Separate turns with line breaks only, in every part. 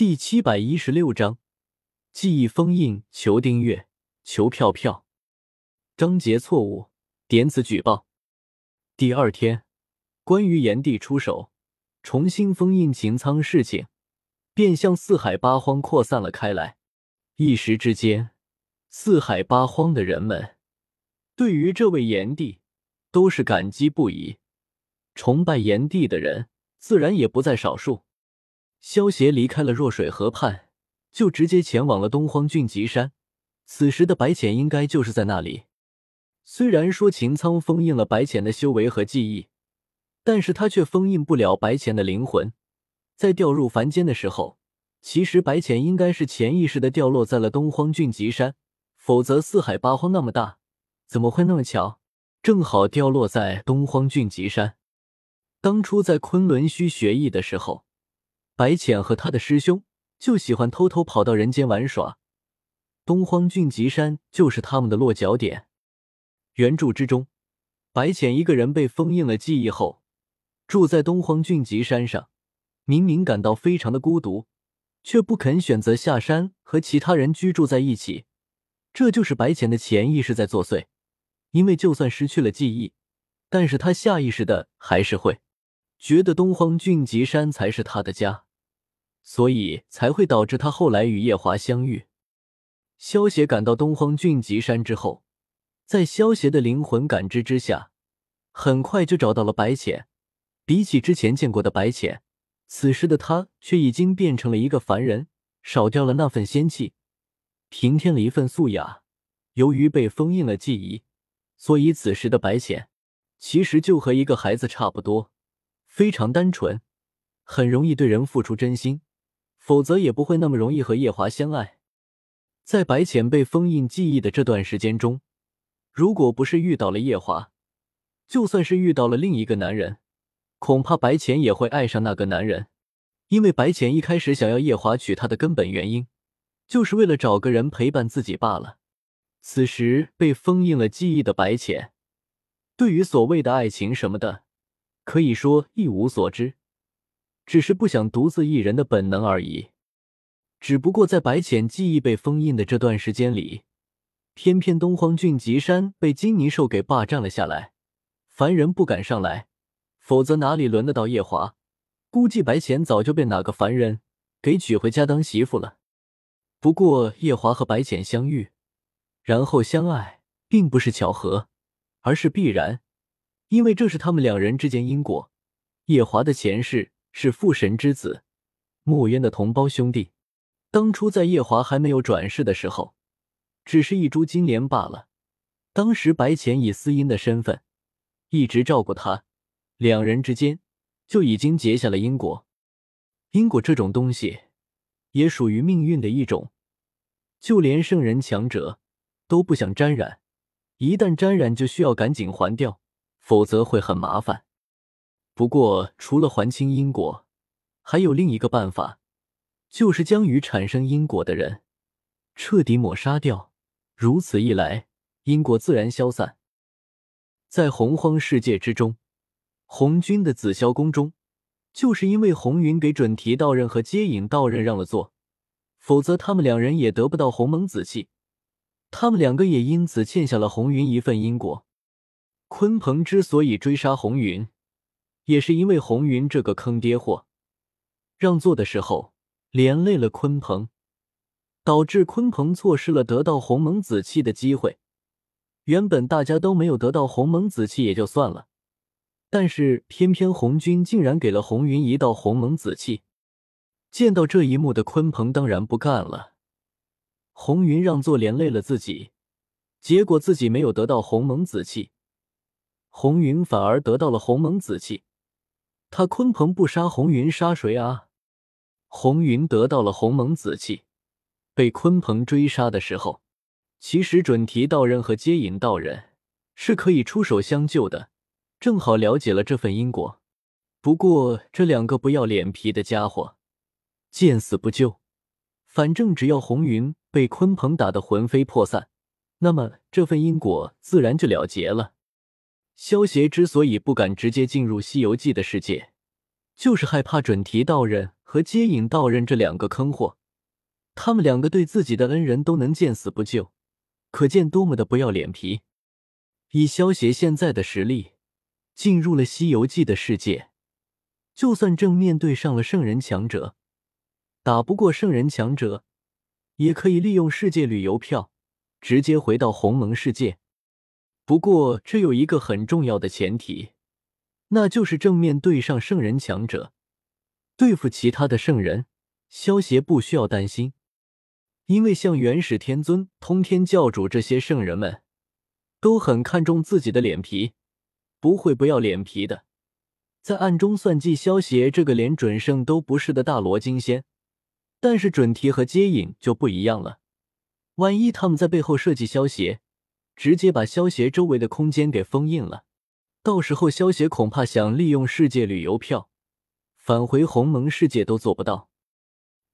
第七百一十六章记忆封印。求订阅，求票票。章节错误，点此举报。第二天，关于炎帝出手重新封印擎苍事情，便向四海八荒扩散了开来。一时之间，四海八荒的人们对于这位炎帝都是感激不已，崇拜炎帝的人自然也不在少数。萧协离开了弱水河畔，就直接前往了东荒俊极山。此时的白浅应该就是在那里。虽然说秦苍封印了白浅的修为和记忆，但是他却封印不了白浅的灵魂。在掉入凡间的时候，其实白浅应该是潜意识的掉落在了东荒俊极山，否则四海八荒那么大，怎么会那么巧，正好掉落在东荒俊极山？当初在昆仑虚学艺的时候。白浅和他的师兄就喜欢偷偷跑到人间玩耍，东荒俊极山就是他们的落脚点。原著之中，白浅一个人被封印了记忆后，住在东荒俊极山上，明明感到非常的孤独，却不肯选择下山和其他人居住在一起。这就是白浅的潜意识在作祟，因为就算失去了记忆，但是他下意识的还是会觉得东荒俊极山才是他的家。所以才会导致他后来与夜华相遇。萧协赶到东荒俊极山之后，在萧协的灵魂感知之下，很快就找到了白浅。比起之前见过的白浅，此时的他却已经变成了一个凡人，少掉了那份仙气，平添了一份素雅。由于被封印了记忆，所以此时的白浅其实就和一个孩子差不多，非常单纯，很容易对人付出真心。否则也不会那么容易和夜华相爱。在白浅被封印记忆的这段时间中，如果不是遇到了夜华，就算是遇到了另一个男人，恐怕白浅也会爱上那个男人。因为白浅一开始想要夜华娶她的根本原因，就是为了找个人陪伴自己罢了。此时被封印了记忆的白浅，对于所谓的爱情什么的，可以说一无所知。只是不想独自一人的本能而已。只不过在白浅记忆被封印的这段时间里，偏偏东荒俊极山被金泥兽给霸占了下来，凡人不敢上来，否则哪里轮得到夜华？估计白浅早就被哪个凡人给娶回家当媳妇了。不过夜华和白浅相遇，然后相爱，并不是巧合，而是必然，因为这是他们两人之间因果。夜华的前世。是父神之子，墨渊的同胞兄弟。当初在夜华还没有转世的时候，只是一株金莲罢了。当时白浅以司音的身份一直照顾他，两人之间就已经结下了因果。因果这种东西，也属于命运的一种，就连圣人强者都不想沾染，一旦沾染，就需要赶紧还掉，否则会很麻烦。不过，除了还清因果，还有另一个办法，就是将与产生因果的人彻底抹杀掉。如此一来，因果自然消散。在洪荒世界之中，红军的紫霄宫中，就是因为红云给准提道人和接引道人让了座，否则他们两人也得不到鸿蒙紫气，他们两个也因此欠下了红云一份因果。鲲鹏之所以追杀红云。也是因为红云这个坑爹货，让座的时候连累了鲲鹏，导致鲲鹏错失了得到鸿蒙紫气的机会。原本大家都没有得到鸿蒙紫气也就算了，但是偏偏红军竟然给了红云一道鸿蒙紫气。见到这一幕的鲲鹏当然不干了，红云让座连累了自己，结果自己没有得到鸿蒙紫气，红云反而得到了鸿蒙紫气。他鲲鹏不杀红云，杀谁啊？红云得到了鸿蒙紫气，被鲲鹏追杀的时候，其实准提道人和接引道人是可以出手相救的，正好了解了这份因果。不过这两个不要脸皮的家伙，见死不救。反正只要红云被鲲鹏打得魂飞魄散，那么这份因果自然就了结了。萧协之所以不敢直接进入《西游记》的世界，就是害怕准提道人和接引道人这两个坑货，他们两个对自己的恩人都能见死不救，可见多么的不要脸皮。以萧协现在的实力，进入了《西游记》的世界，就算正面对上了圣人强者，打不过圣人强者，也可以利用世界旅游票直接回到鸿蒙世界。不过这有一个很重要的前提，那就是正面对上圣人强者。对付其他的圣人，萧协不需要担心，因为像元始天尊、通天教主这些圣人们，都很看重自己的脸皮，不会不要脸皮的，在暗中算计萧协这个连准圣都不是的大罗金仙。但是准提和接引就不一样了，万一他们在背后设计萧协，直接把萧协周围的空间给封印了，到时候萧协恐怕想利用世界旅游票。返回鸿蒙世界都做不到。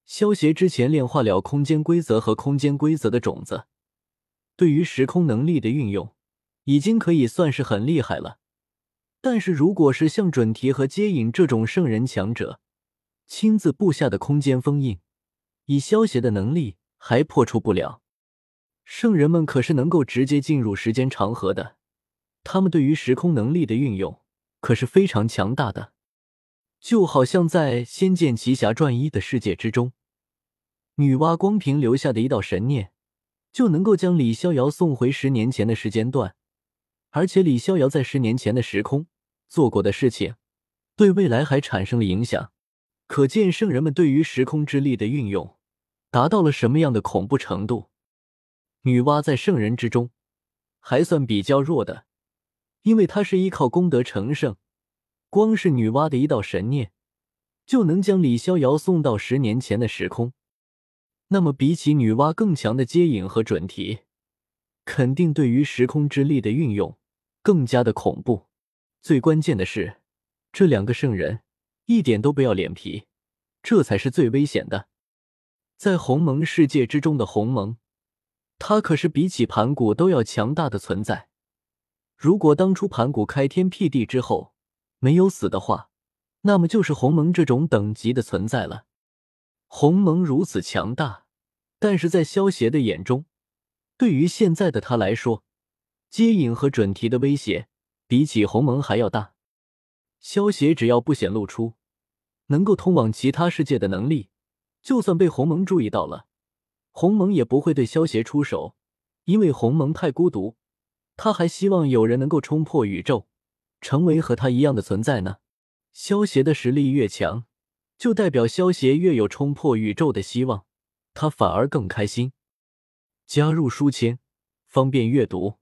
萧协之前炼化了空间规则和空间规则的种子，对于时空能力的运用，已经可以算是很厉害了。但是，如果是像准提和接引这种圣人强者，亲自布下的空间封印，以萧协的能力还破除不了。圣人们可是能够直接进入时间长河的，他们对于时空能力的运用可是非常强大的。就好像在《仙剑奇侠传一》的世界之中，女娲光凭留下的一道神念，就能够将李逍遥送回十年前的时间段，而且李逍遥在十年前的时空做过的事情，对未来还产生了影响。可见圣人们对于时空之力的运用达到了什么样的恐怖程度。女娲在圣人之中还算比较弱的，因为她是依靠功德成圣。光是女娲的一道神念，就能将李逍遥送到十年前的时空。那么，比起女娲更强的接引和准提，肯定对于时空之力的运用更加的恐怖。最关键的是，这两个圣人一点都不要脸皮，这才是最危险的。在鸿蒙世界之中的鸿蒙，他可是比起盘古都要强大的存在。如果当初盘古开天辟地之后，没有死的话，那么就是鸿蒙这种等级的存在了。鸿蒙如此强大，但是在萧协的眼中，对于现在的他来说，接引和准提的威胁比起鸿蒙还要大。萧协只要不显露出能够通往其他世界的能力，就算被鸿蒙注意到了，鸿蒙也不会对萧协出手，因为鸿蒙太孤独，他还希望有人能够冲破宇宙。成为和他一样的存在呢？萧协的实力越强，就代表萧协越有冲破宇宙的希望，他反而更开心。加入书签，方便阅读。